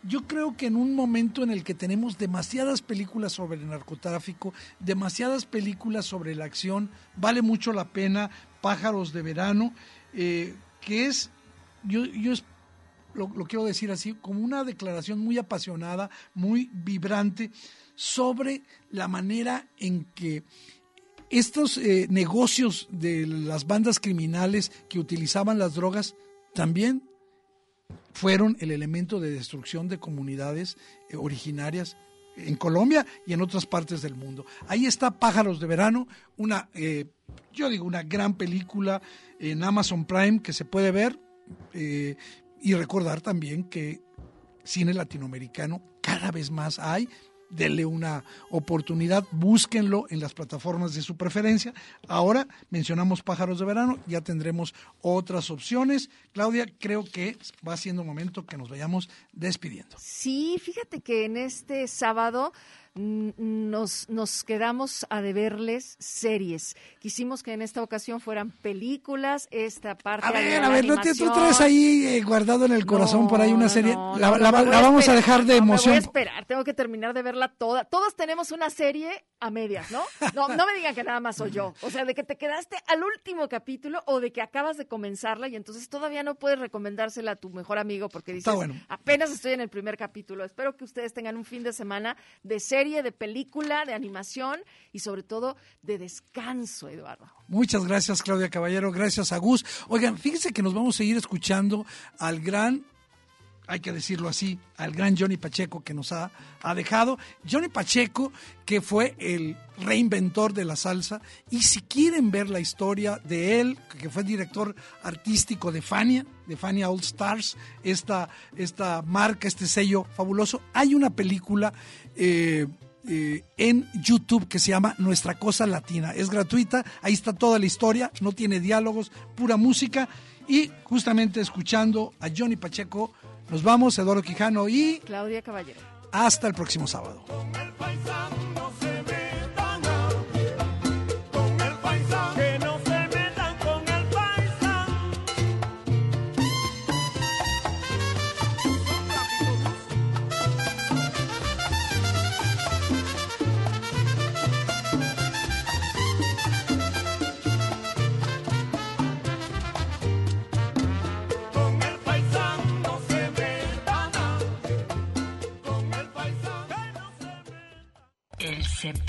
Yo creo que en un momento en el que tenemos demasiadas películas sobre el narcotráfico, demasiadas películas sobre la acción, vale mucho la pena Pájaros de Verano, eh, que es, yo, yo lo, lo quiero decir así, como una declaración muy apasionada, muy vibrante sobre la manera en que estos eh, negocios de las bandas criminales que utilizaban las drogas también fueron el elemento de destrucción de comunidades eh, originarias en Colombia y en otras partes del mundo. Ahí está Pájaros de Verano, una, eh, yo digo, una gran película en Amazon Prime que se puede ver eh, y recordar también que cine latinoamericano cada vez más hay. Denle una oportunidad, búsquenlo en las plataformas de su preferencia. Ahora mencionamos Pájaros de Verano, ya tendremos otras opciones. Claudia, creo que va siendo momento que nos vayamos despidiendo. Sí, fíjate que en este sábado nos, nos quedamos a deberles series. Quisimos que en esta ocasión fueran películas, esta parte A de ver, la a ver, ¿no te, tú traes ahí eh, guardado en el corazón por ahí una serie? No, la no, vamos a dejar de no, Me emoción. voy a esperar, tengo que terminar de verla toda. Todos tenemos una serie a medias, ¿no? No, no me digan que nada más soy yo. O sea, de que te quedaste al último capítulo o de que acabas de comenzarla y entonces todavía no puedes recomendársela a tu mejor amigo porque dices, Está bueno. apenas estoy en el primer capítulo. Espero que ustedes tengan un fin de semana de serie, de película, de animación y sobre todo de descanso, Eduardo. Muchas gracias, Claudia Caballero. Gracias a Gus. Oigan, fíjense que nos vamos a seguir escuchando al gran, hay que decirlo así, al gran Johnny Pacheco que nos ha, ha dejado. Johnny Pacheco, que fue el reinventor de la salsa. Y si quieren ver la historia de él, que fue director artístico de Fania, de Fania All Stars, esta, esta marca, este sello fabuloso, hay una película. eh, eh, en YouTube que se llama Nuestra Cosa Latina. Es gratuita, ahí está toda la historia, no tiene diálogos, pura música. Y justamente escuchando a Johnny Pacheco, nos vamos, Eduardo Quijano, y Claudia Caballero. hasta el próximo sábado.